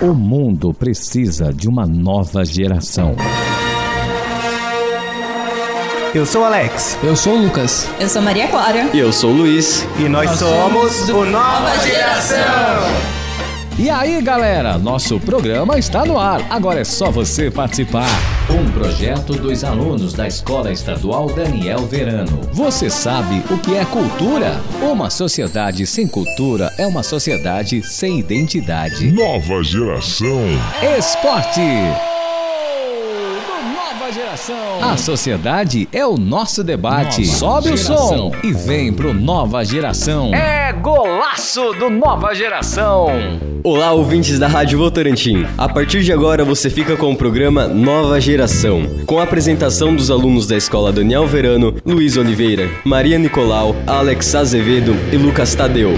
O mundo precisa de uma nova geração. Eu sou Alex. Eu sou o Lucas. Eu sou Maria Clara. E eu sou o Luiz. E nós, nós somos, somos o Nova Geração. E aí, galera, nosso programa está no ar. Agora é só você participar. Um projeto dos alunos da Escola Estadual Daniel Verano. Você sabe o que é cultura? Uma sociedade sem cultura é uma sociedade sem identidade. Nova geração. Esporte geração. A sociedade é o nosso debate. Nova Sobe geração. o som e vem pro Nova Geração. É golaço do Nova Geração. Olá, ouvintes da Rádio Votorantim. A partir de agora você fica com o programa Nova Geração, com a apresentação dos alunos da Escola Daniel Verano, Luiz Oliveira, Maria Nicolau, Alex Azevedo e Lucas Tadeu.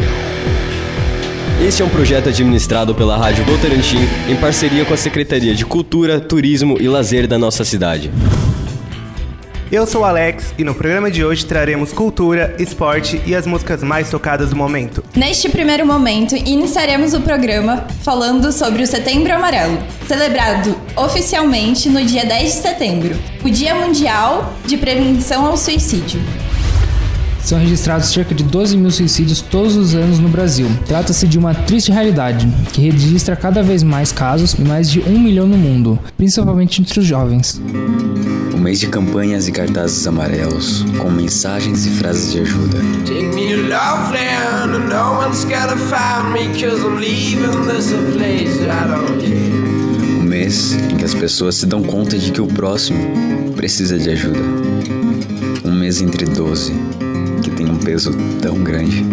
Este é um projeto administrado pela Rádio Votorantim em parceria com a Secretaria de Cultura, Turismo e Lazer da nossa cidade. Eu sou o Alex e no programa de hoje traremos cultura, esporte e as músicas mais tocadas do momento. Neste primeiro momento, iniciaremos o programa falando sobre o Setembro Amarelo, celebrado oficialmente no dia 10 de setembro, o Dia Mundial de Prevenção ao Suicídio. São registrados cerca de 12 mil suicídios todos os anos no Brasil. Trata-se de uma triste realidade, que registra cada vez mais casos e mais de um milhão no mundo, principalmente entre os jovens. Um mês de campanhas e cartazes amarelos, com mensagens e frases de ajuda. Um mês em que as pessoas se dão conta de que o próximo precisa de ajuda. Um mês entre 12 um peso tão grande.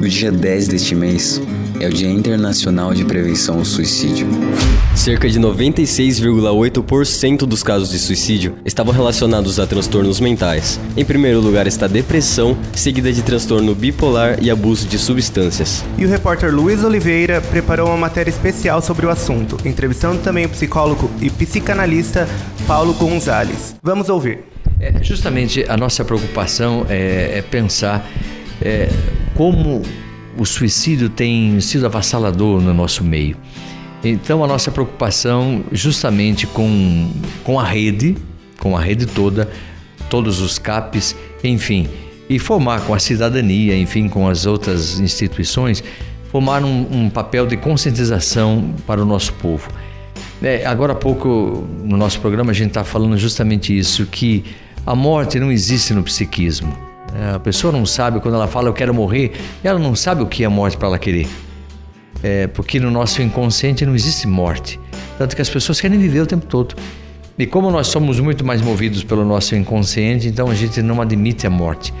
No dia 10 deste mês é o Dia Internacional de Prevenção ao Suicídio. Cerca de 96,8% dos casos de suicídio estavam relacionados a transtornos mentais. Em primeiro lugar está depressão, seguida de transtorno bipolar e abuso de substâncias. E o repórter Luiz Oliveira preparou uma matéria especial sobre o assunto, entrevistando também o psicólogo e psicanalista Paulo Gonzalez. Vamos ouvir. É, justamente a nossa preocupação é, é pensar é, como o suicídio tem sido avassalador no nosso meio. Então a nossa preocupação justamente com, com a rede, com a rede toda, todos os CAPs, enfim, e formar com a cidadania, enfim, com as outras instituições, formar um, um papel de conscientização para o nosso povo. É, agora há pouco no nosso programa a gente está falando justamente isso, que a morte não existe no psiquismo. É, a pessoa não sabe, quando ela fala eu quero morrer, ela não sabe o que é morte para ela querer. É, porque no nosso inconsciente não existe morte. Tanto que as pessoas querem viver o tempo todo. E como nós somos muito mais movidos pelo nosso inconsciente, então a gente não admite a morte.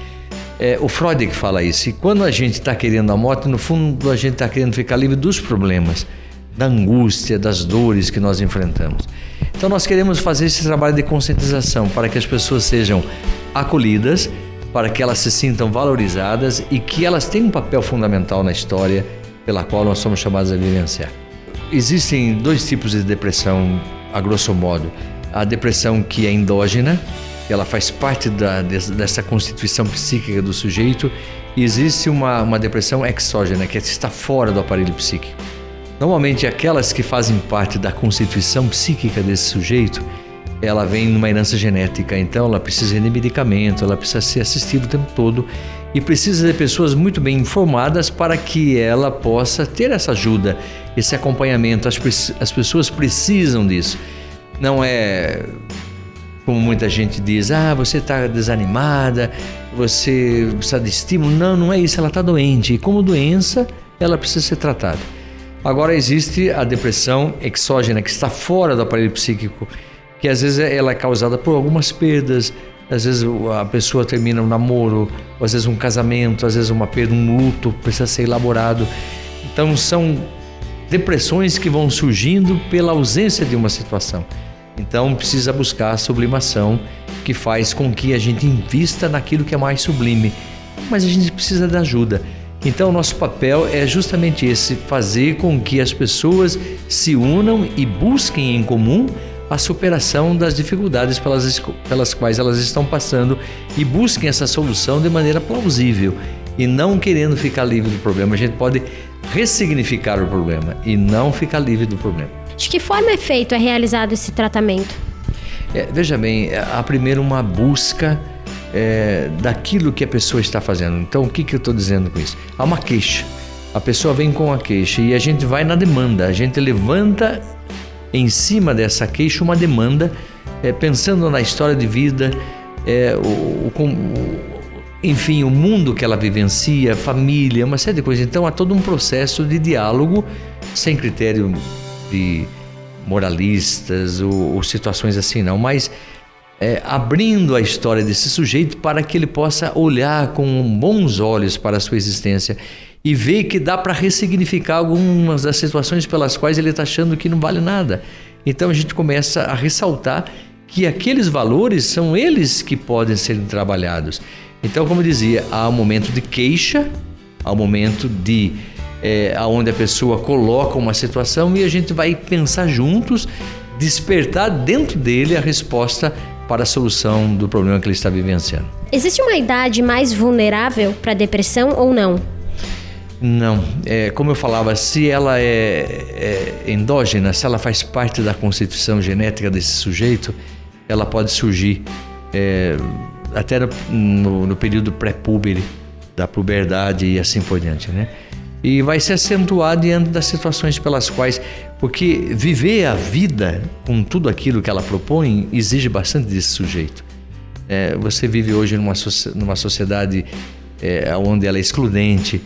É, o Freud que fala isso. E quando a gente está querendo a morte, no fundo a gente está querendo ficar livre dos problemas, da angústia, das dores que nós enfrentamos. Então nós queremos fazer esse trabalho de conscientização para que as pessoas sejam acolhidas, para que elas se sintam valorizadas e que elas tenham um papel fundamental na história pela qual nós somos chamados a vivenciar. Existem dois tipos de depressão, a grosso modo. A depressão que é endógena, ela faz parte da, dessa constituição psíquica do sujeito, e existe uma, uma depressão exógena, que está fora do aparelho psíquico. Normalmente, aquelas que fazem parte da constituição psíquica desse sujeito, ela vem numa herança genética, então ela precisa de medicamento, ela precisa ser assistida o tempo todo e precisa de pessoas muito bem informadas para que ela possa ter essa ajuda, esse acompanhamento. As, as pessoas precisam disso. Não é como muita gente diz, ah, você está desanimada, você precisa de estímulo. Não, não é isso, ela está doente. E como doença, ela precisa ser tratada. Agora existe a depressão exógena, que está fora do aparelho psíquico, que às vezes ela é causada por algumas perdas, às vezes a pessoa termina um namoro, às vezes um casamento, às vezes uma perda, um luto precisa ser elaborado. Então são depressões que vão surgindo pela ausência de uma situação. Então precisa buscar a sublimação que faz com que a gente invista naquilo que é mais sublime. Mas a gente precisa da ajuda. Então, nosso papel é justamente esse: fazer com que as pessoas se unam e busquem em comum a superação das dificuldades pelas, pelas quais elas estão passando e busquem essa solução de maneira plausível e não querendo ficar livre do problema. A gente pode ressignificar o problema e não ficar livre do problema. De que forma é feito, é realizado esse tratamento? É, veja bem, há primeiro uma busca é, daquilo que a pessoa está fazendo. Então, o que, que eu estou dizendo com isso? Há uma queixa. A pessoa vem com a queixa e a gente vai na demanda. A gente levanta em cima dessa queixa uma demanda, é, pensando na história de vida, é, o, o, enfim, o mundo que ela vivencia, família, uma série de coisas. Então, há todo um processo de diálogo sem critério de moralistas ou, ou situações assim, não, mas é, abrindo a história desse sujeito para que ele possa olhar com bons olhos para a sua existência e ver que dá para ressignificar algumas das situações pelas quais ele está achando que não vale nada. Então a gente começa a ressaltar que aqueles valores são eles que podem ser trabalhados. Então, como eu dizia, há um momento de queixa, há um momento de é, onde a pessoa coloca uma situação e a gente vai pensar juntos, despertar dentro dele a resposta para a solução do problema que ele está vivenciando. Existe uma idade mais vulnerável para depressão ou não? Não, é, como eu falava, se ela é, é, endógena, se ela faz parte da constituição genética desse sujeito, ela pode surgir é, até no, no, período pré-púbere, da puberdade e assim por diante, né? e vai se acentuar diante das situações pelas quais. Porque viver a vida com tudo aquilo que ela propõe exige bastante desse sujeito. É, você vive hoje numa, numa sociedade é, onde ela é excludente,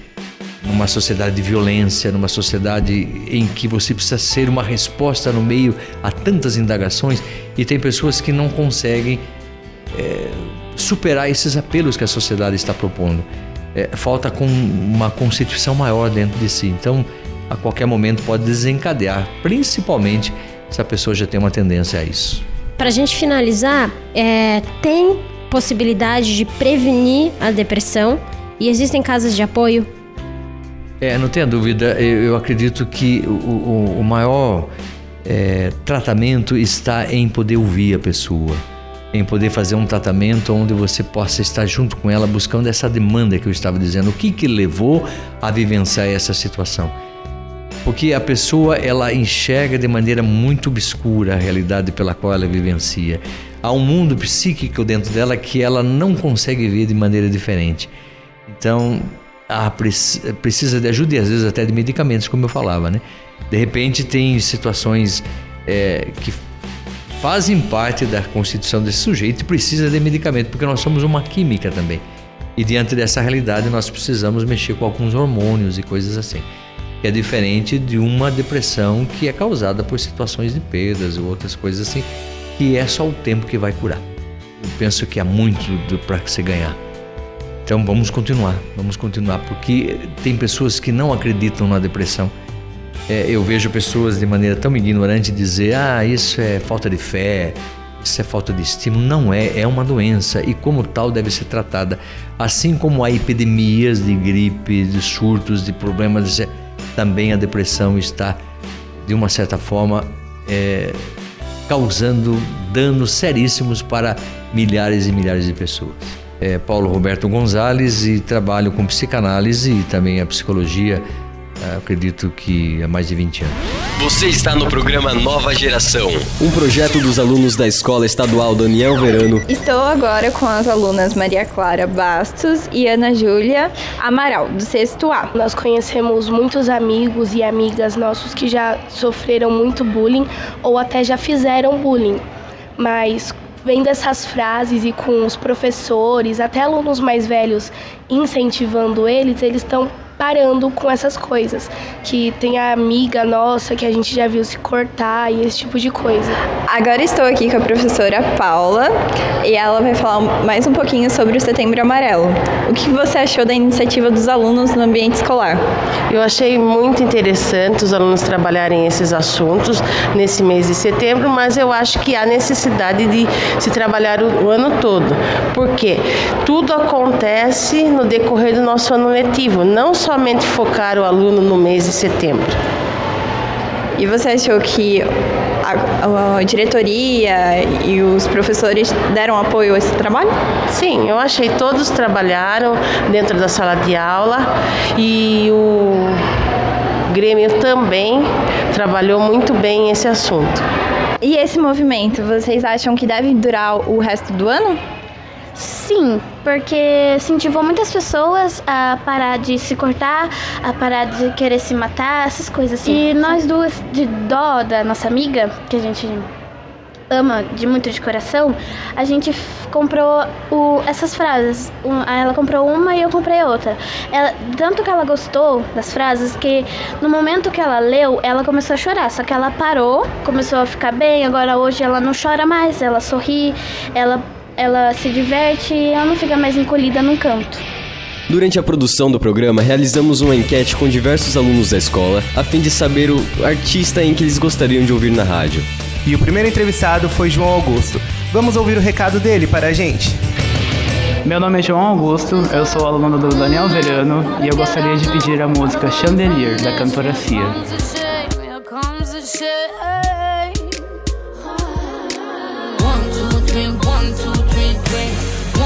numa sociedade de violência, numa sociedade em que você precisa ser uma resposta no meio a tantas indagações e tem pessoas que não conseguem é, superar esses apelos que a sociedade está propondo é, falta com uma constituição maior dentro de si. Então, a qualquer momento pode desencadear, principalmente se a pessoa já tem uma tendência a isso. Para a gente finalizar, é, tem possibilidade de prevenir a depressão e existem casas de apoio? É, não tenha dúvida, eu, eu acredito que o, o, o maior é, tratamento está em poder ouvir a pessoa em poder fazer um tratamento onde você possa estar junto com ela buscando essa demanda que eu estava dizendo. O que que levou a vivenciar essa situação? Porque a pessoa ela enxerga de maneira muito obscura a realidade pela qual ela vivencia. Há um mundo psíquico dentro dela que ela não consegue ver de maneira diferente. Então, precisa de ajuda e às vezes até de medicamentos, como eu falava, né? De repente tem situações é, que fazem parte da constituição desse sujeito e precisa de medicamento, porque nós somos uma química também. E diante dessa realidade, nós precisamos mexer com alguns hormônios e coisas assim. É diferente de uma depressão que é causada por situações de perdas ou outras coisas assim, que é só o tempo que vai curar. Eu penso que há muito para se ganhar. Então vamos continuar, vamos continuar, porque tem pessoas que não acreditam na depressão é, eu vejo pessoas de maneira tão ignorante dizer: ah, isso é falta de fé, isso é falta de estímulo. Não é, é uma doença e, como tal, deve ser tratada. Assim como há epidemias de gripe, de surtos, de problemas, também a depressão está, de uma certa forma, é, causando danos seríssimos para milhares e milhares de pessoas. É Paulo Roberto Gonzalez e trabalho com psicanálise e também a psicologia acredito que há mais de 20 anos. Você está no programa Nova Geração, um projeto dos alunos da Escola Estadual Daniel Verano. Estou agora com as alunas Maria Clara Bastos e Ana Júlia Amaral, do sexto A. Nós conhecemos muitos amigos e amigas nossos que já sofreram muito bullying ou até já fizeram bullying, mas vendo essas frases e com os professores, até alunos mais velhos incentivando eles, eles estão parando com essas coisas. Que tem a amiga nossa que a gente já viu se cortar e esse tipo de coisa. Agora estou aqui com a professora Paula e ela vai falar mais um pouquinho sobre o Setembro Amarelo. O que você achou da iniciativa dos alunos no ambiente escolar? Eu achei muito interessante os alunos trabalharem esses assuntos nesse mês de setembro, mas eu acho que há necessidade de se trabalhar o, o ano todo, porque tudo acontece no decorrer do nosso ano letivo, não só somente focar o aluno no mês de setembro. E você achou que a, a, diretoria e os professores deram apoio a esse trabalho? Sim, eu achei todos trabalharam dentro da sala de aula e o O Grêmio também trabalhou muito bem esse assunto. E esse movimento, vocês acham que deve durar o resto do ano? Sim, porque incentivou muitas pessoas a parar de se cortar, a parar de querer se matar, essas coisas assim. E nós duas, de dó da nossa amiga, que a gente ama de muito de coração, a gente comprou o, essas frases. Um, ela comprou uma e eu comprei outra. Ela, tanto que ela gostou das frases que no momento que ela leu, ela começou a chorar. Só que ela parou, começou a ficar bem. Agora hoje ela não chora mais, ela sorri, ela, ela se diverte e ela não fica mais encolhida num canto. Durante a produção do programa, realizamos uma enquete com diversos alunos da escola, a fim de saber o artista em que eles gostariam de ouvir na rádio. E o primeiro entrevistado foi João Augusto. Vamos ouvir o recado dele para a gente. Meu nome é João Augusto, eu sou aluno do Daniel Verano e eu gostaria de pedir a música Chandelier, da cantora Cia. One, two, three, drink.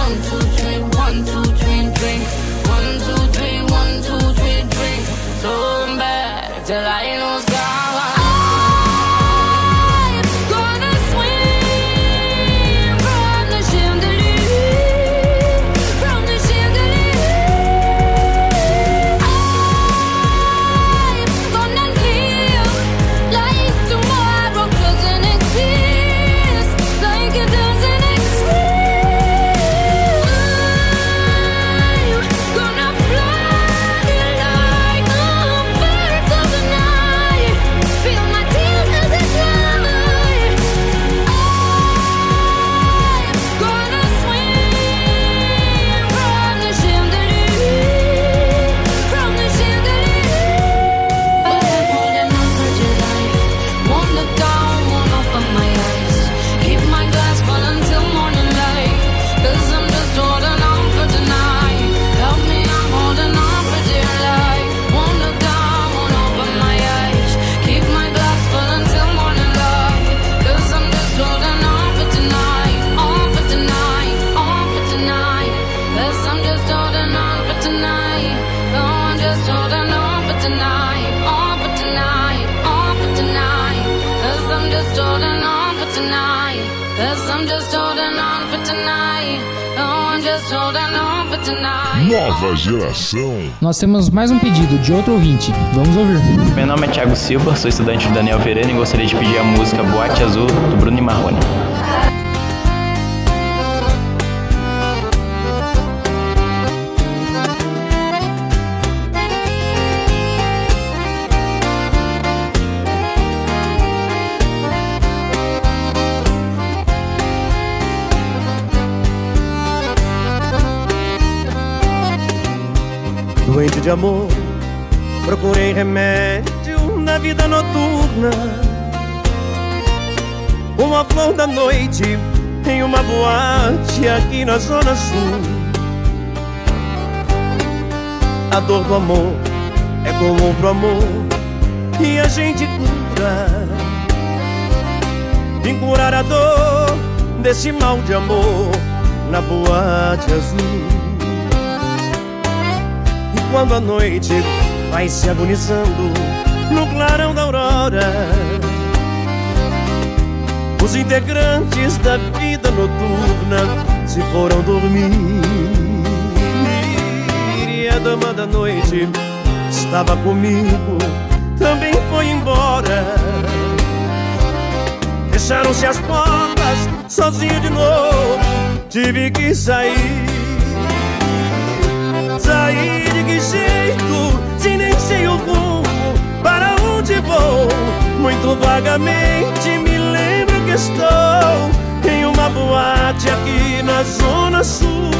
One, two, three, one, two, three, drink. One, two, three, one, two, three, drink. So I'm back till I knows gone. Nova geração. Nós temos mais um pedido de outro ouvinte. Vamos ouvir. Meu nome é Thiago Silva, sou estudante do Daniel Verano e gostaria de pedir a música Boate Azul do Bruno Marrone. Doente de amor, procurei remédio na vida noturna. Uma flor da noite em uma boate aqui na Zona Sul. A dor do amor é comum pro amor e a gente cura. Vim curar a dor desse mal de amor na boate azul quando a noite vai se agonizando no clarão da aurora. Os integrantes da vida noturna se foram dormir. E a dama da noite estava comigo, também foi embora. Fecharam-se as portas, sozinho de novo, tive que sair. Sair que jeito, se nem sei o rumo Para onde vou, muito vagamente Me lembro que estou Em uma boate aqui na zona sul.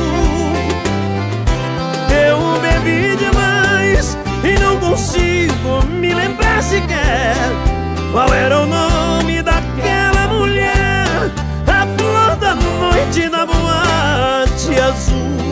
Eu bebi demais e não consigo me lembrar sequer Qual era o nome daquela mulher A flor da noite na boate azul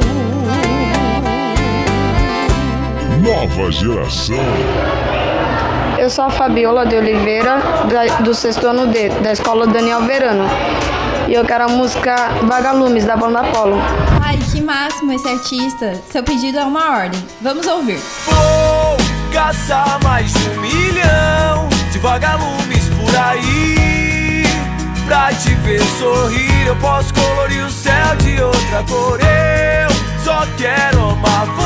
Nova geração. Eu sou a Fabiola de Oliveira, da- do sexto ano D, da escola Daniel Verano. E eu quero a música Vagalumes, da banda Apollo. Ai, que máximo esse artista. Seu pedido é uma ordem. Vamos ouvir. Vou caçar mais um milhão de vagalumes por aí. Pra te ver sorrir, eu posso colorir o céu de outra cor. Eu só quero amar você.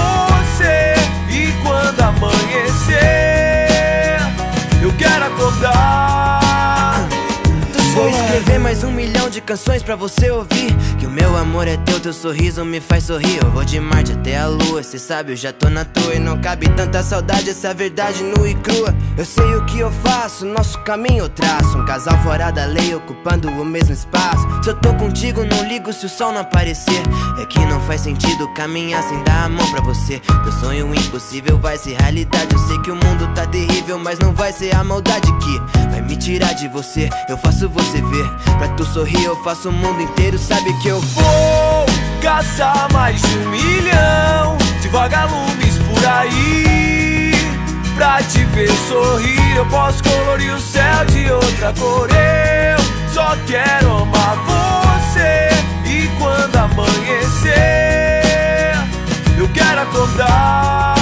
De canções pra você ouvir. Que o meu amor é teu, teu sorriso me faz sorrir. Eu vou de Marte até a lua, cê sabe, eu já tô na toa. E não cabe tanta saudade, essa verdade nua e crua. Eu sei o que eu faço, nosso caminho eu traço. Um casal fora da lei, ocupando o mesmo espaço. Se eu tô contigo, não ligo se o sol não aparecer. É que não faz sentido caminhar sem dar a mão pra você. Teu sonho impossível vai ser realidade. Eu sei que o mundo tá terrível, mas não vai ser a maldade que vai me tirar de você. Eu faço você ver. Pra tu sorrir, eu faço o mundo inteiro. Sabe que eu Vou caçar mais de um milhão de vagalumes por aí. Pra te ver sorrir, eu posso colorir o céu de outra cor. Eu só quero amar você. E quando amanhecer, eu quero acordar.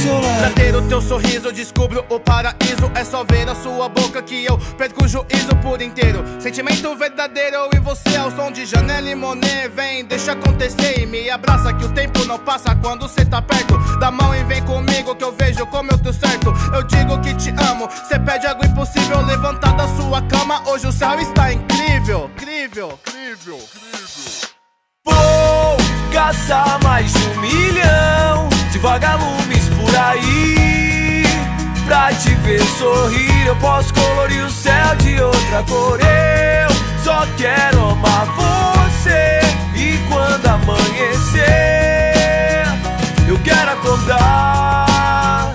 Seu lado. Pra ter o teu sorriso, eu descubro o paraíso. É só ver a sua boca que eu perco o juízo por inteiro. Sentimento verdadeiro, e você ao som de Janela e Monet. Vem, deixa acontecer e me abraça. Que o tempo não passa quando cê tá perto. Dá mão e vem comigo que eu vejo como eu tô certo. Eu digo que te amo. Cê pede algo impossível, levantar da sua cama. Hoje o céu está incrível, incrível, incrível, incrível. Vou caçar mais um milhão de vagalumes. Pra te ver sorrir, eu posso colorir o céu de outra cor. Eu só quero amar você. E quando amanhecer, eu quero acordar.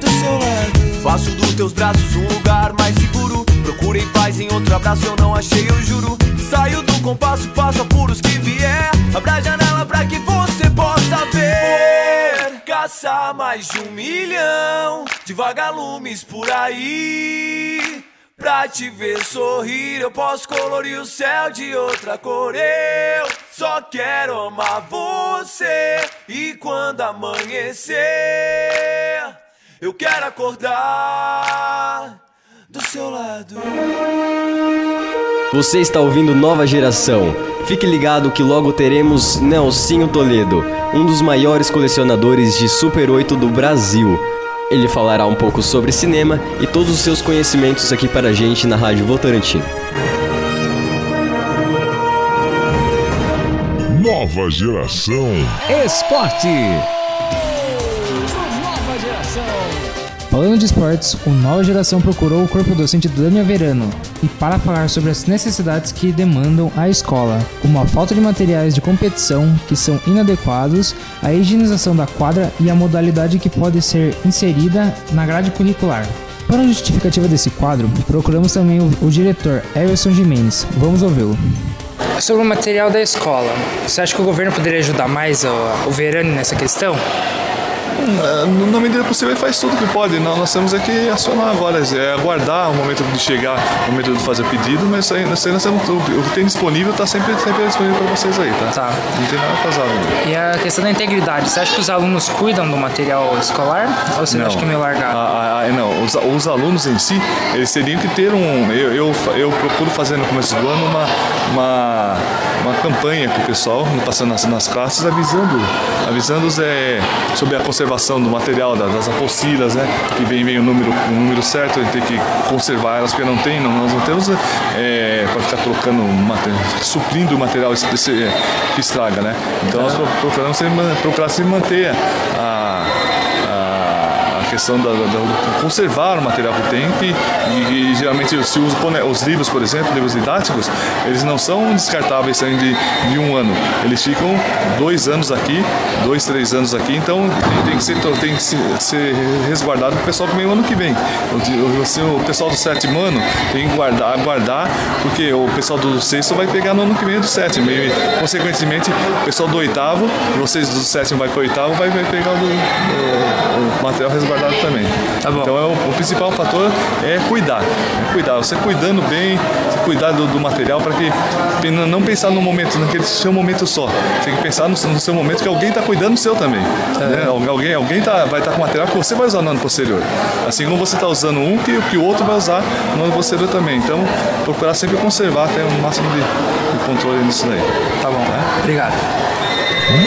Do seu lado. Faço dos teus braços um lugar mais seguro. Procurei paz em outro abraço, eu não achei, eu juro. Saio do compasso, passo apuros que vier. Abra a janela pra que você Caçar mais de um milhão de vagalumes por aí. Pra te ver sorrir, eu posso colorir o céu de outra cor. Eu só quero amar você. E quando amanhecer, eu quero acordar do seu lado. Você está ouvindo Nova Geração. Fique ligado que logo teremos Nelsinho Toledo, um dos maiores colecionadores de Super 8 do Brasil. Ele falará um pouco sobre cinema e todos os seus conhecimentos aqui para a gente na Rádio Votorantim. Nova geração. Esporte. Falando de esportes, o Nova Geração procurou o corpo docente do Daniel Verano e para falar sobre as necessidades que demandam a escola, como a falta de materiais de competição que são inadequados, a higienização da quadra e a modalidade que pode ser inserida na grade curricular. Para a justificativa desse quadro, procuramos também o, o diretor Everson Jimenez. Vamos ouvi-lo. Sobre o material da escola, você acha que o governo poderia ajudar mais o, o Verano nessa questão? Hum, Na medida possível, ele faz tudo que pode. Nós, temos é que acionar agora, é aguardar o momento de chegar, o momento de fazer pedido, mas aí, nós temos, o que tem disponível está sempre, sempre disponível para vocês aí, tá? Não tem nada atrasado. E a questão da integridade, você acha que os alunos cuidam do material escolar? Ou você acha que é meio largado? Ah, ah, não, os, os alunos em si, eles teriam que ter um. Eu, eu, eu procuro fazer no começo do ano uma, uma, uma campanha com o pessoal, passando nas, nas classes, avisando, avisando-os é, sobre a conservação do material, das, apostilas, né? Que vem, vem o, número, o número certo, a gente tem que conservar elas, porque não tem, não, nós não temos é, para ficar trocando, suprindo o material esse- esse- que estraga, né? Então nós pro- procuramos sempre, man- procurar sempre manter a questão da, da- da- conservar o material que tem, e, e geralmente se usa os livros, por exemplo, livros didáticos, eles não são descartáveis saindo de, de um ano. Eles ficam dois anos aqui, dois, três anos aqui, então tem, que ser, tem que se- ser resguardado para o pessoal que vem o ano que vem. O, o, pessoal do sétimo ano tem que guardar, guardar, porque o pessoal do sexto vai pegar no ano que vem do sétimo. E, consequentemente, o pessoal do oitavo, vocês do sétimo vai para o oitavo, vai, vai pegar o, do- o- o material resguardado também. Então é o, o principal fator é cuidar. É cuidar. Você cuidando bem, você cuidar do, do material para que não pensar no momento, naquele seu momento só. Você tem que pensar no, no seu momento que alguém está cuidando do seu também. né? Alguém, alguém tá, vai estar com material que você vai usar no ano posterior. Assim como você está usando um que, que o outro vai usar no ano posterior também. Então, procurar sempre conservar, ter um máximo de, de controle nisso daí. Tá bom, Obrigado.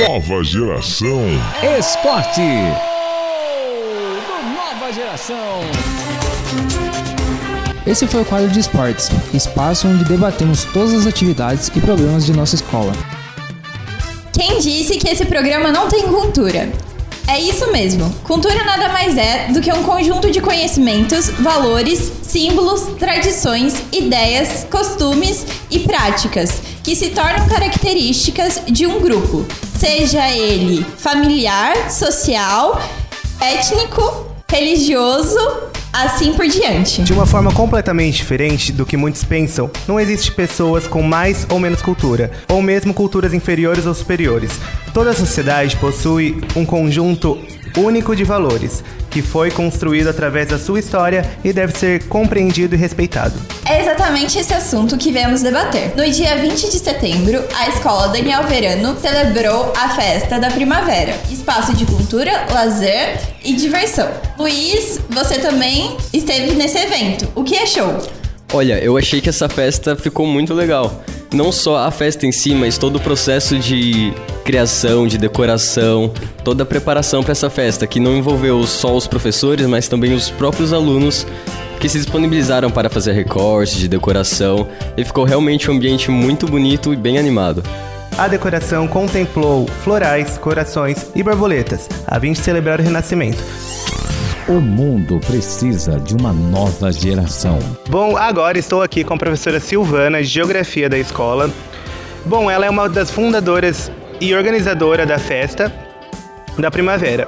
Nova geração. Esporte. Esse foi o quadro de esportes, espaço onde debatemos todas as atividades e problemas de nossa escola. Quem disse que esse programa não tem cultura? É isso mesmo. Cultura nada mais é do que um conjunto de conhecimentos, valores, símbolos, tradições, ideias, costumes e práticas que se tornam características de um grupo, seja ele familiar, social, étnico, religioso, assim por diante. De uma forma completamente diferente do que muitos pensam, não existe pessoas com mais ou menos cultura, ou mesmo culturas inferiores ou superiores. Toda sociedade possui um conjunto único de valores, que foi construído através da sua história e deve ser compreendido e respeitado. É exatamente esse assunto que viemos debater. No dia 20 de setembro, a escola Daniel Verano celebrou a festa da primavera, espaço de cultura, lazer e diversão. Luiz, você também esteve nesse evento. O que achou? Olha, eu achei que essa festa ficou muito legal. Não só a festa em si, mas todo o processo de criação, de decoração, toda a preparação para essa festa, que não envolveu só os professores, mas também os próprios alunos que se disponibilizaram para fazer recortes de decoração e ficou realmente um ambiente muito bonito e bem animado. A decoração contemplou florais, corações e borboletas, a fim de celebrar o renascimento. O mundo precisa de uma nova geração. Bom, agora estou aqui com a professora Silvana, de Geografia da escola. Bom, ela é uma das fundadoras e organizadora da festa da primavera.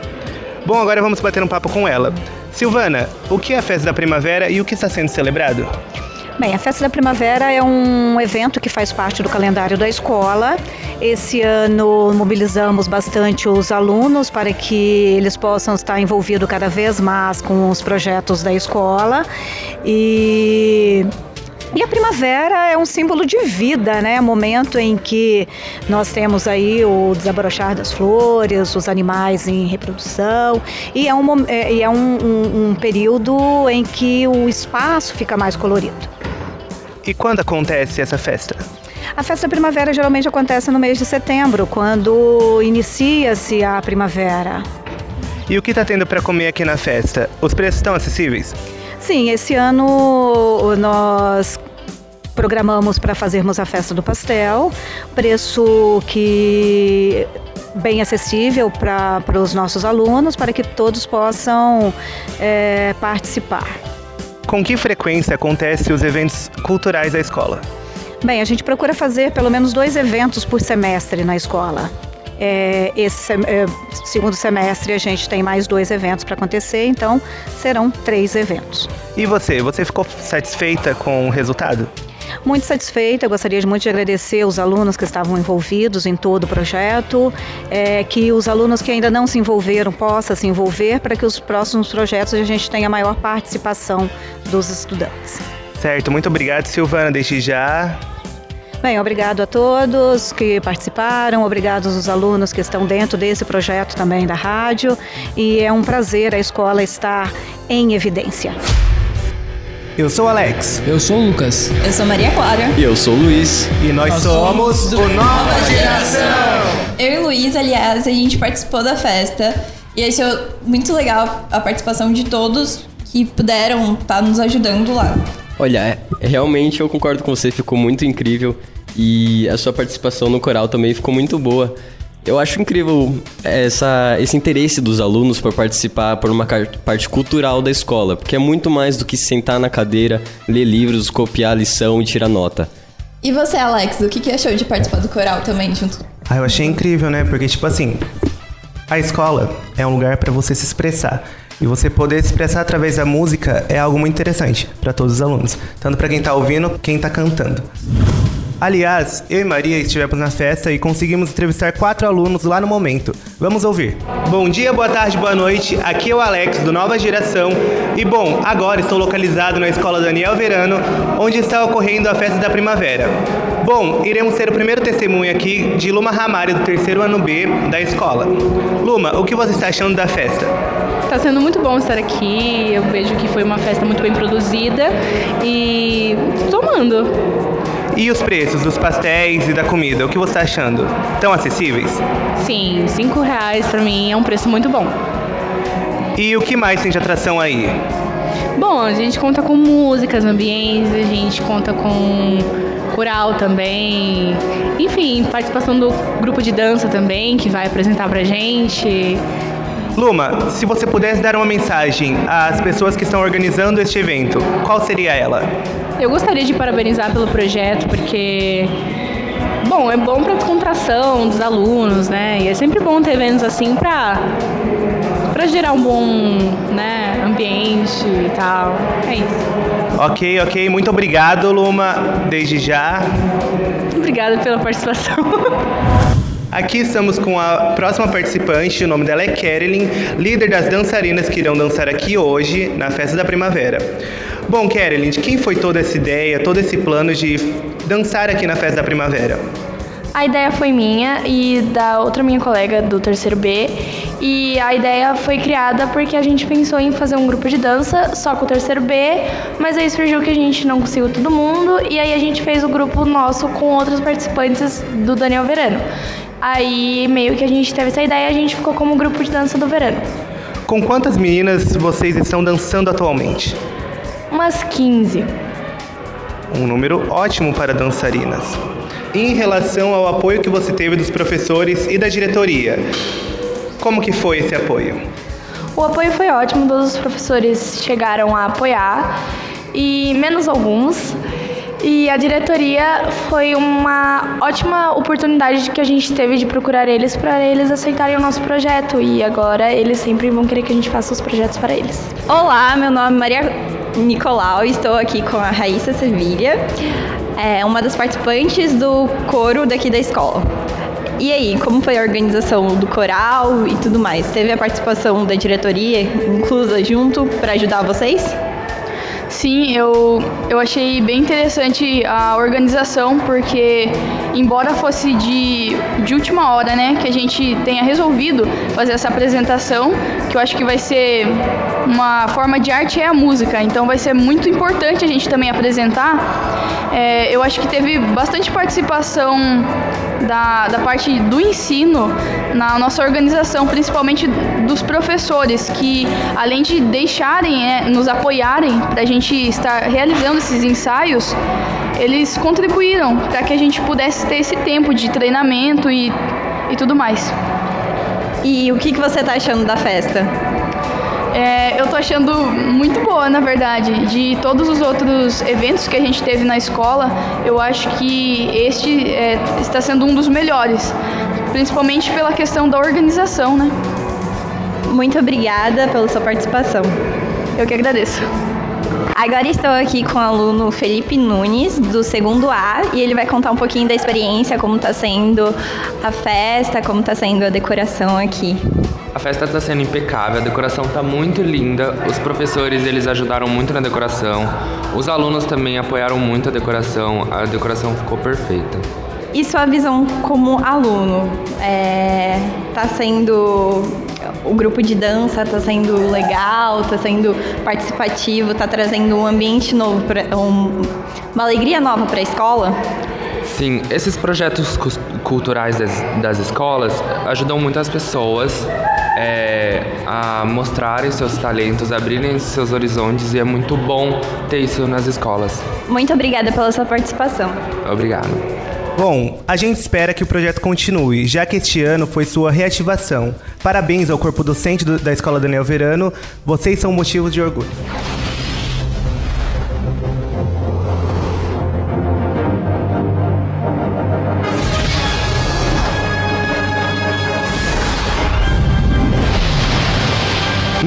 Bom, agora vamos bater um papo com ela. Silvana, o que é a festa da primavera e o que está sendo celebrado? Bem, a Festa da Primavera é um evento que faz parte do calendário da escola. Esse ano mobilizamos bastante os alunos para que eles possam estar envolvidos cada vez mais com os projetos da escola. E e a primavera é um símbolo de vida, né? Momento em que nós temos aí o desabrochar das flores, os animais em reprodução, e é um, é, é um, um- um período em que o espaço fica mais colorido. E quando acontece essa festa? A festa da primavera geralmente acontece no mês de setembro, quando inicia-se a primavera. E o que está tendo para comer aqui na festa? Os preços estão acessíveis? Sim, esse ano nós programamos para fazermos a festa do pastel, preço que bem acessível para os nossos alunos, para que todos possam eh, participar. Com que frequência acontecem os eventos culturais da escola? Bem, a gente procura fazer pelo menos dois eventos por semestre na escola. É, esse é, segundo semestre a gente tem mais dois eventos para acontecer, então serão três eventos. E você, você ficou satisfeita com o resultado? Muito satisfeita, gostaria muito de agradecer os alunos que estavam envolvidos em todo o projeto, é, que os alunos que ainda não se envolveram possam se envolver para que os próximos projetos a gente tenha maior participação dos estudantes. Certo, muito obrigado, Silvana, desde já. Bem, obrigado a todos que participaram, obrigado aos alunos que estão dentro desse projeto também da rádio e é um prazer a escola estar em evidência. Eu sou Alex. Eu sou o Lucas. Eu sou Maria Clara. E eu sou o Luiz. E nós, nós somos, somos o Nova Geração. Eu e o Luiz, aliás, a gente participou da festa e achou muito legal a participação de todos que puderam estar nos ajudando lá. Olha, é, realmente eu concordo com você, ficou muito incrível e a sua participação no coral também ficou muito boa. Eu acho incrível essa, esse interesse dos alunos por participar por uma parte cultural da escola, porque é muito mais do que sentar na cadeira, ler livros, copiar a lição e tirar nota. E você, Alex, o que, que achou de participar do coral também junto? Ah, eu achei incrível, né? Porque, tipo assim, a escola é um lugar para você se expressar. E você poder se expressar através da música é algo muito interessante para todos os alunos, tanto para quem está ouvindo, quem está cantando. Aliás, eu e Maria estivemos na festa e conseguimos entrevistar quatro alunos lá no momento. Vamos ouvir. Bom dia, boa tarde, boa noite. Aqui é o Alex, do Nova Geração. E bom, agora estou localizado na Escola Daniel Verano, onde está ocorrendo a festa da primavera. Bom, iremos ser o primeiro testemunho aqui de Luma Ramário, do terceiro ano B da escola. Luma, o que você está achando da festa? Está sendo muito bom estar aqui. Eu vejo que foi uma festa muito bem produzida e tomando. E os preços dos pastéis e da comida, o que você está achando? Tão acessíveis? Sim, cinco reais para mim é um preço muito bom. E o que mais tem de atração aí? Bom, a gente conta com músicas, ambientes, a gente conta com coral também. Enfim, participação do grupo de dança também, que vai apresentar pra gente. Luma, se você pudesse dar uma mensagem às pessoas que estão organizando este evento, qual seria ela? Eu gostaria de parabenizar pelo projeto, porque bom, é bom para descontração dos alunos, né? E é sempre bom ter eventos assim para para gerar um bom, né, ambiente e tal. É isso. OK, OK. Muito obrigado, Luma, desde já. Obrigada pela participação. Aqui estamos com a próxima participante, o nome dela é Kerlin, líder das dançarinas que irão dançar aqui hoje na festa da primavera. Bom, Kerlin, de quem foi toda essa ideia, todo esse plano de dançar aqui na festa da primavera? A ideia foi minha e da outra minha colega do terceiro B. E a ideia foi criada porque a gente pensou em fazer um grupo de dança só com o terceiro B, mas aí surgiu que a gente não conseguiu todo mundo e aí a gente fez o grupo nosso com outros participantes do Daniel Verano. Aí meio que a gente teve essa ideia e a gente ficou como grupo de dança do verano. Com quantas meninas vocês estão dançando atualmente? Umas 15. Um número ótimo para dançarinas. Em relação ao apoio que você teve dos professores e da diretoria, como que foi esse apoio? O apoio foi ótimo, todos os professores chegaram a apoiar e menos alguns. E a diretoria foi uma ótima oportunidade que a gente teve de procurar eles para eles aceitarem o nosso projeto. E agora eles sempre vão querer que a gente faça os projetos para eles. Olá, meu nome é Maria Nicolau e estou aqui com a Raíssa Sevilha, é uma das participantes do coro daqui da escola. E aí, como foi a organização do coral e tudo mais? Teve a participação da diretoria inclusa junto para ajudar vocês? Sim, eu, eu achei bem interessante a organização, porque embora fosse de, de última hora, né, que a gente tenha resolvido fazer essa apresentação, que eu acho que vai ser uma forma de arte é a música, então vai ser muito importante a gente também apresentar. É, eu acho que teve bastante participação da, da parte do ensino na nossa organização, principalmente dos professores, que além de deixarem, é, nos apoiarem para a gente estar realizando esses ensaios, eles contribuíram para que a gente pudesse ter esse tempo de treinamento e, e tudo mais. E o que, que você está achando da festa? É, eu tô achando muito boa, na verdade. De todos os outros eventos que a gente teve na escola, eu acho que este é, está sendo um dos melhores, principalmente pela questão da organização, né? Muito obrigada pela sua participação. Eu que agradeço. Agora estou aqui com o aluno Felipe Nunes, do segundo A, e ele vai contar um pouquinho da experiência, como está sendo a festa, como está sendo a decoração aqui. A festa está sendo impecável, a decoração está muito linda, os professores eles ajudaram muito na decoração, os alunos também apoiaram muito a decoração, a decoração ficou perfeita. E sua visão como aluno? É, tá sendo o grupo de dança está sendo legal, está sendo participativo, está trazendo um ambiente novo, pra, um, uma alegria nova para a escola? Sim, esses projetos culturais das, das escolas ajudam muito as pessoas é, a mostrarem seus talentos, abrirem seus horizontes e é muito bom ter isso nas escolas. Muito obrigada pela sua participação. Obrigado. Bom, a gente espera que o projeto continue, já que este ano foi sua reativação. Parabéns ao corpo docente do, da Escola Daniel Verano, vocês são motivos de orgulho.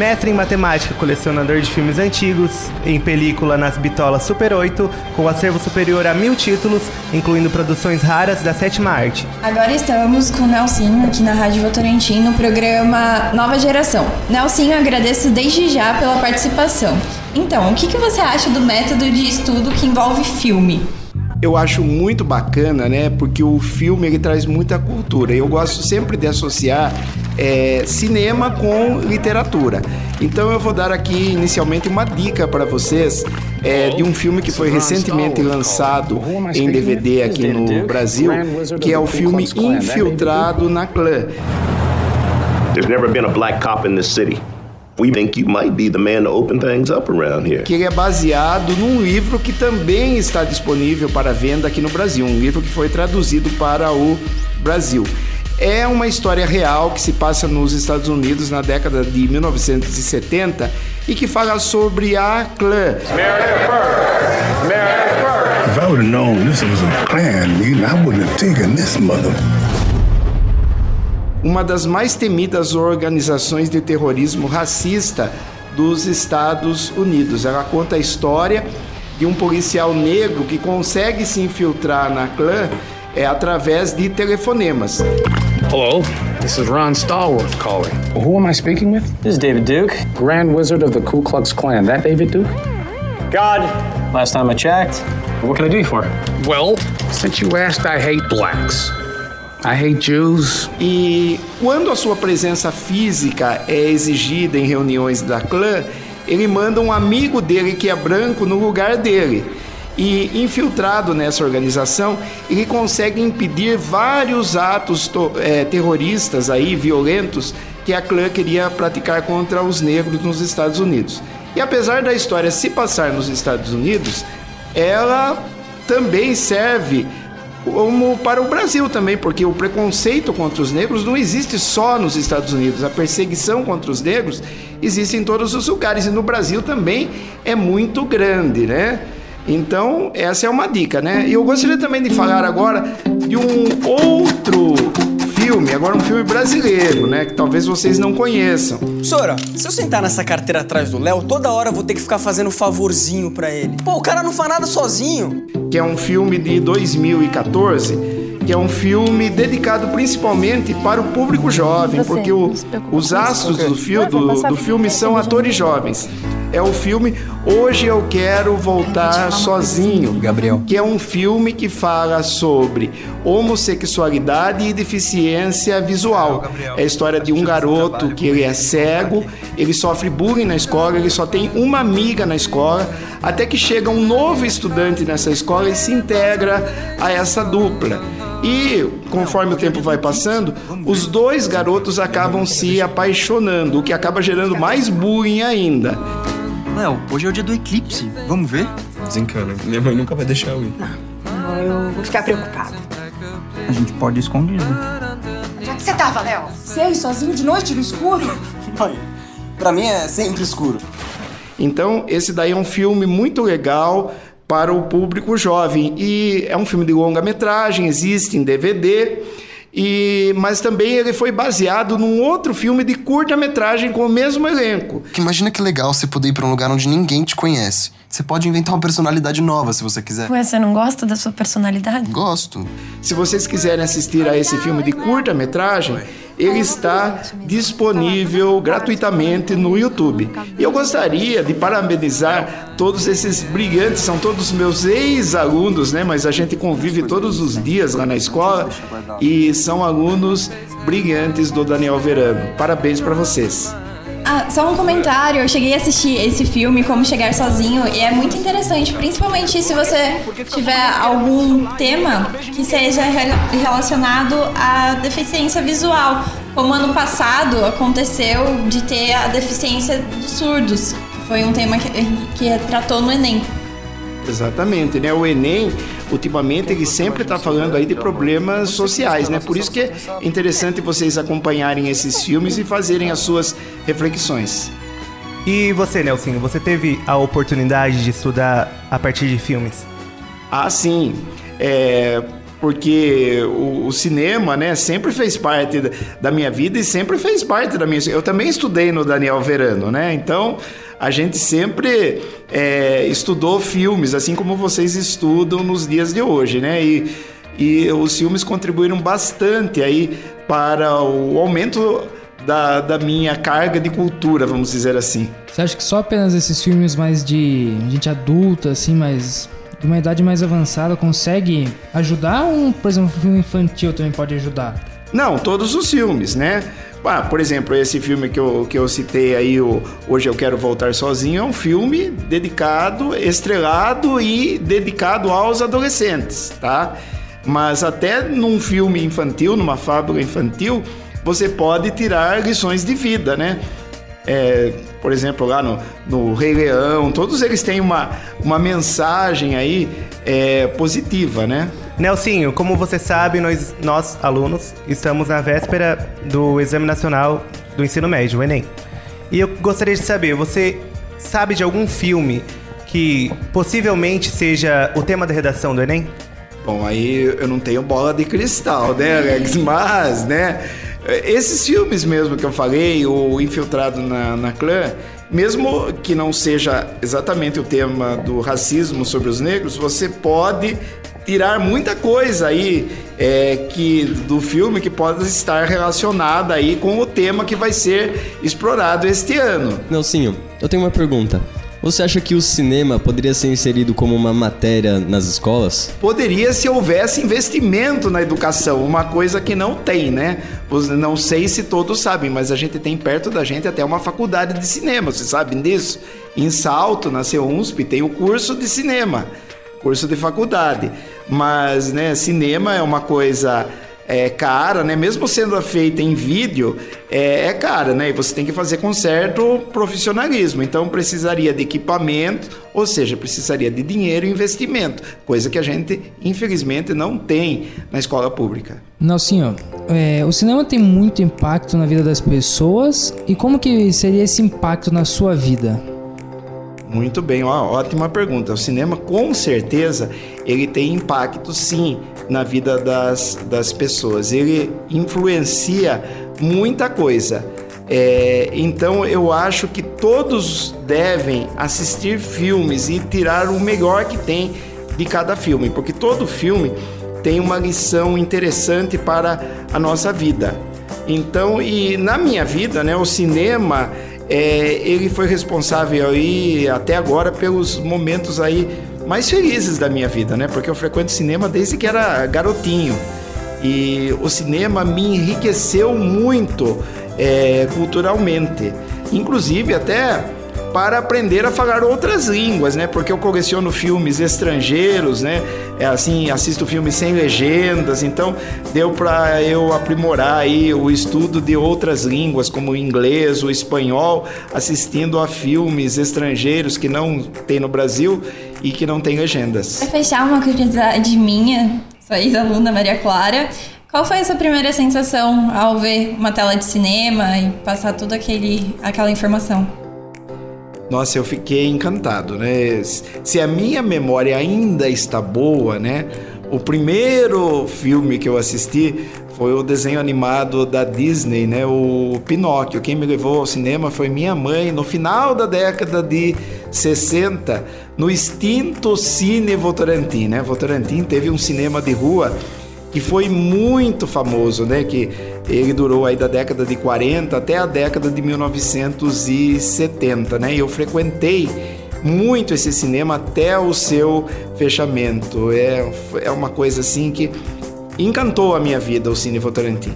Mestre em matemática, colecionador de filmes antigos, em película nas bitolas Super 8, com acervo superior a mil títulos, incluindo produções raras da sétima arte. Agora estamos com o Nelsinho aqui na Rádio Votorantim no programa Nova Geração. Nelsinho, agradeço desde já pela participação. Então, o que, que você acha do método de estudo que envolve filme? Eu acho muito bacana, né? Porque o filme ele traz muita cultura. Eu gosto sempre de associar é, cinema com literatura. Então eu vou dar aqui inicialmente uma dica para vocês é, de um filme que foi recentemente lançado em DVD aqui no Brasil, que é o filme Infiltrado na Clã. There's never been a black cop in this city. We think you might be the man to open things up around here. Que ele é baseado num livro que também está disponível para venda aqui no Brasil, um livro que foi traduzido para o Brasil. É uma história real que se passa nos Estados Unidos na década de 1970 e que fala sobre a clã. If I would have known this was a clan I wouldn't have taken this mother uma das mais temidas organizações de terrorismo racista dos Estados Unidos. Ela conta a história de um policial negro que consegue se infiltrar na clã é, através de telefonemas. Hello, this is Ron Stallworth calling. Who am I speaking with? This is David Duke. Grand Wizard of the Ku Klux Klan. That David Duke? God, last time I checked. What can I do you for? Well, since you asked, I hate blacks. I hate Jews. E quando a sua presença física é exigida em reuniões da clã, ele manda um amigo dele que é branco no lugar dele. E infiltrado nessa organização, ele consegue impedir vários atos é, terroristas aí, violentos, que a clã queria praticar contra os negros nos Estados Unidos. E apesar da história se passar nos Estados Unidos, ela também serve como para o Brasil também, porque o preconceito contra os negros não existe só nos Estados Unidos, a perseguição contra os negros existe em todos os lugares e no Brasil também é muito grande, né? Então, essa é uma dica, né? E eu gostaria também de falar agora de um outro filme, agora um filme brasileiro, né? Que talvez vocês não conheçam. Sora, se eu sentar nessa carteira atrás do Léo, toda hora eu vou ter que ficar fazendo favorzinho para ele. Pô, o cara não faz nada sozinho. Que é um filme de 2014 que é um filme dedicado principalmente para o público jovem, porque o, os astros do, fio, do, do filme são atores jovens é o filme Hoje Eu Quero Voltar Sozinho, Gabriel, que é um filme que fala sobre homossexualidade e deficiência visual. É a história de um garoto que ele é cego, ele sofre bullying na escola, ele só tem uma amiga na escola, até que chega um novo estudante nessa escola e se integra a essa dupla. E conforme o tempo vai passando, os dois garotos acabam se apaixonando, o que acaba gerando mais bullying ainda. Léo, hoje é o dia do eclipse. Vamos ver? Desencana. Minha mãe nunca vai deixar eu ir. Não, eu vou ficar preocupada. A gente pode ir escondido. Onde é que você tava, Léo? Sei, sozinho de noite no escuro? Mãe, pra mim é sempre escuro. Então, esse daí é um filme muito legal para o público jovem. E é um filme de longa-metragem, existe em DVD. E, mas também ele foi baseado num outro filme de curta-metragem com o mesmo elenco. Imagina que legal você poder ir para um lugar onde ninguém te conhece. Você pode inventar uma personalidade nova se você quiser. Ué, você não gosta da sua personalidade? Gosto. Se vocês quiserem assistir a esse filme de curta-metragem, ele está disponível gratuitamente no YouTube. E eu gostaria de parabenizar todos esses brilhantes, são todos meus ex-alunos, né? Mas a gente convive todos os dias lá na escola e são alunos brilhantes do Daniel Verano. Parabéns para vocês. Ah, só um comentário. Eu cheguei a assistir esse filme, Como Chegar Sozinho, e é muito interessante, principalmente se você tiver algum tema que seja relacionado à deficiência visual. Como ano passado aconteceu de ter a deficiência dos surdos. Foi um tema que, que tratou no Enem. Exatamente, né? O Enem, ultimamente, ele sempre está falando aí de problemas sociais, né? Por isso que é interessante vocês acompanharem esses filmes e fazerem as suas reflexões. E você, Nelson, você teve a oportunidade de estudar a partir de filmes? Ah, sim. É, porque o, o, cinema, né, sempre fez parte da minha vida e sempre fez parte da minha. Eu também estudei no Daniel Verano, né? Então a gente sempre é, estudou filmes, assim como vocês estudam nos dias de hoje, né? E, e os filmes contribuíram bastante aí para o aumento da, da minha carga de cultura, vamos dizer assim. Você acha que só apenas esses filmes mais de gente adulta, assim, mais de uma idade mais avançada consegue ajudar ou, por exemplo, um filme infantil também pode ajudar? Não, todos os filmes, né? Ah, por exemplo, esse filme que eu, que eu citei aí, o Hoje Eu Quero Voltar Sozinho, é um filme dedicado, estrelado e dedicado aos adolescentes, tá? Mas até num filme infantil, numa fábula infantil, você pode tirar lições de vida, né? É, por exemplo, lá no, no Rei Leão, todos eles têm uma, uma mensagem aí é, positiva, né? Nelsinho, como você sabe, nós, nós, alunos, estamos na véspera do Exame Nacional do Ensino Médio, o Enem. E eu gostaria de saber, você sabe de algum filme que possivelmente seja o tema da redação do Enem? Bom, aí eu não tenho bola de cristal, né, Alex? Mas, né, esses filmes mesmo que eu falei, o Infiltrado na, na Clã, mesmo que não seja exatamente o tema do racismo sobre os negros, você pode tirar muita coisa aí é, que do filme que pode estar relacionada aí com o tema que vai ser explorado este ano. Nelsinho, eu tenho uma pergunta. Você acha que o cinema poderia ser inserido como uma matéria nas escolas? Poderia se houvesse investimento na educação, uma coisa que não tem, né? Não sei se todos sabem, mas a gente tem perto da gente até uma faculdade de cinema, vocês sabem disso? Em Salto, na CEUNSP, tem o curso de cinema, curso de faculdade. Mas, né, cinema é uma coisa é cara, né? Mesmo sendo feita em vídeo, é, é cara, né? E você tem que fazer com certo profissionalismo. Então precisaria de equipamento, ou seja, precisaria de dinheiro e investimento, coisa que a gente, infelizmente, não tem na escola pública. Nelsinho, é, o cinema tem muito impacto na vida das pessoas e como que seria esse impacto na sua vida? Muito bem, ó, ótima pergunta. O cinema, com certeza, ele tem impacto, sim, na vida das, das pessoas. Ele influencia muita coisa. É, então, eu acho que todos devem assistir filmes e tirar o melhor que tem de cada filme, porque todo filme tem uma lição interessante para a nossa vida. Então, e na minha vida, né, o cinema é, ele foi responsável aí até agora pelos momentos aí mais felizes da minha vida, né? Porque eu frequento cinema desde que era garotinho e o cinema me enriqueceu muito é, culturalmente, inclusive até para aprender a falar outras línguas, né? Porque eu coleciono filmes estrangeiros, né? É assim, assisto filmes sem legendas, então deu para eu aprimorar aí o estudo de outras línguas, como o inglês, o espanhol, assistindo a filmes estrangeiros que não tem no Brasil e que não tem legendas. Para fechar uma curiosidade minha, sou ex-aluna Maria Clara, qual foi a sua primeira sensação ao ver uma tela de cinema e passar toda aquele, aquela informação? Nossa, eu fiquei encantado, né? Se a minha memória ainda está boa, né? O primeiro filme que eu assisti foi o desenho animado da Disney, né? O Pinóquio. Quem me levou ao cinema foi minha mãe no final da década de 60, no extinto Cine Votorantim, né? Votorantim teve um cinema de rua que foi muito famoso, né? Que ele durou aí da década de 40 até a década de 1970, né? E eu frequentei muito esse cinema até o seu fechamento. É, é uma coisa assim que encantou a minha vida, o Cine Votorantim.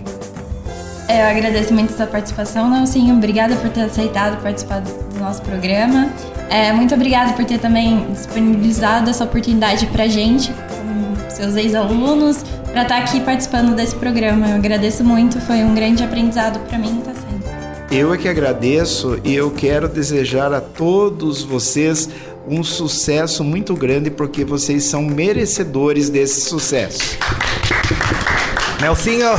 É, eu agradeço muito sua participação, Nelsinho. Obrigada por ter aceitado participar do nosso programa. É, muito obrigada por ter também disponibilizado essa oportunidade para gente, com seus ex-alunos, para estar aqui participando desse programa. Eu agradeço muito, foi um grande aprendizado para mim, tá sendo. Eu é que agradeço e eu quero desejar a todos vocês um sucesso muito grande porque vocês são merecedores desse sucesso. Nelsinho,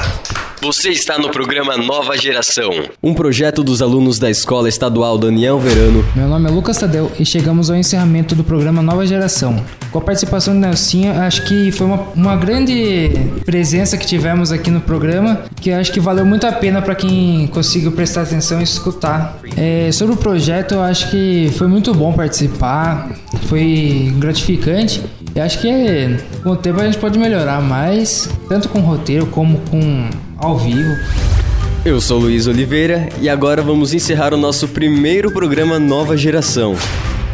Você está no programa Nova Geração, um projeto dos alunos da Escola Estadual Daniel Verano. Meu nome é Lucas Tadeu e chegamos ao encerramento do programa Nova Geração. Com a participação do Nelsinho, acho que foi uma, uma grande presença que tivemos aqui no programa, que acho que valeu muito a pena para quem conseguiu prestar atenção e escutar. É, sobre o projeto, eu acho que foi muito bom participar, foi gratificante. E acho que com o tempo a gente pode melhorar mais, tanto com roteiro como com ao vivo. Eu sou Luiz Oliveira e agora vamos encerrar o nosso primeiro programa Nova Geração.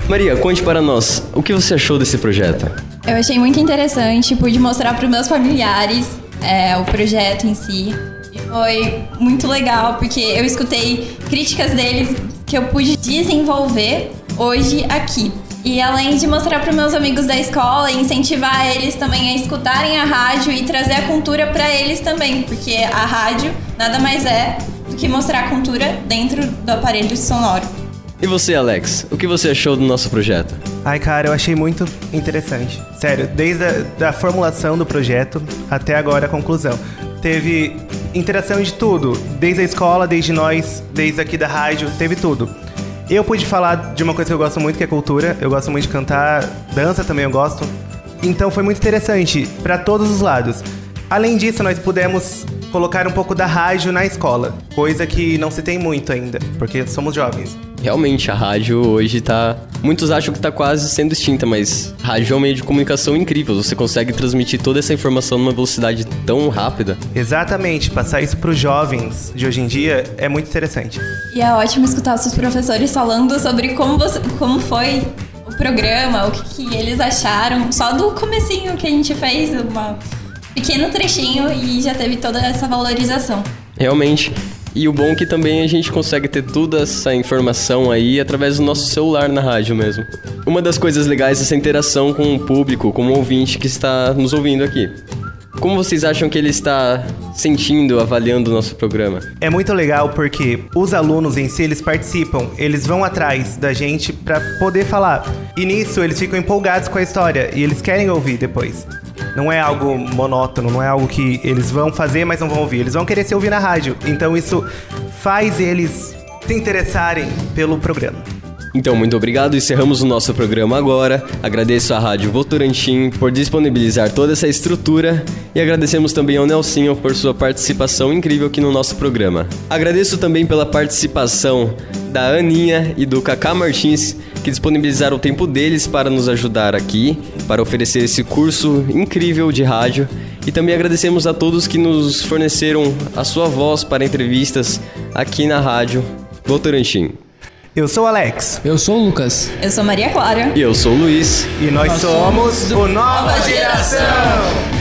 Maria, conte para nós, o que você achou desse projeto? Eu achei muito interessante, pude mostrar para os meus familiares é, o projeto em si. E foi muito legal, porque eu escutei críticas deles que eu pude desenvolver hoje aqui. E além de mostrar para meus amigos da escola e incentivar eles também a escutarem a rádio e trazer a cultura para eles também, porque a rádio nada mais é do que mostrar a cultura dentro do aparelho sonoro. E você, Alex, o que você achou do nosso projeto? Ai, cara, eu achei muito interessante. Sério, desde a da formulação do projeto até agora a conclusão. Teve interação de tudo, desde a escola, desde nós, desde aqui da rádio, teve tudo. Eu pude falar de uma coisa que eu gosto muito, que é cultura. Eu gosto muito de cantar, dança também eu gosto. Então foi muito interessante para todos os lados. Além disso, nós pudemos colocar um pouco da rádio na escola, coisa que não se tem muito ainda, porque somos jovens. Realmente, a rádio hoje tá. Muitos acham que tá quase sendo extinta, mas rádio é um meio de comunicação incrível. Você consegue transmitir toda essa informação numa velocidade tão rápida. Exatamente, passar isso pros jovens de hoje em dia é muito interessante. E é ótimo escutar os seus professores falando sobre como, você, como foi o programa, o que, que eles acharam, só do comecinho que a gente fez, um pequeno trechinho e já teve toda essa valorização. Realmente. E o bom é que também a gente consegue ter toda essa informação aí através do nosso celular na rádio mesmo. Uma das coisas legais é essa interação com o público, com o ouvinte que está nos ouvindo aqui. Como vocês acham que ele está sentindo, avaliando o nosso programa? É muito legal porque os alunos em si, eles participam, eles vão atrás da gente para poder falar. E nisso eles ficam empolgados com a história e eles querem ouvir depois. Não é algo monótono, não é algo que eles vão fazer, mas não vão ouvir. Eles vão querer se ouvir na rádio. Então isso faz eles se interessarem pelo programa. Então, muito obrigado. Encerramos o nosso programa agora. Agradeço à Rádio Votorantim por disponibilizar toda essa estrutura e agradecemos também ao Nelsinho por sua participação incrível aqui no nosso programa. Agradeço também pela participação da Aninha e do Kaká Martins, que disponibilizaram o tempo deles para nos ajudar aqui, para oferecer esse curso incrível de rádio. E também agradecemos a todos que nos forneceram a sua voz para entrevistas aqui na Rádio Votorantim. Eu sou Alex. Eu sou o Lucas. Eu sou Maria Clara. E eu sou o Luiz. E nós, nós somos, somos o Nova Geração.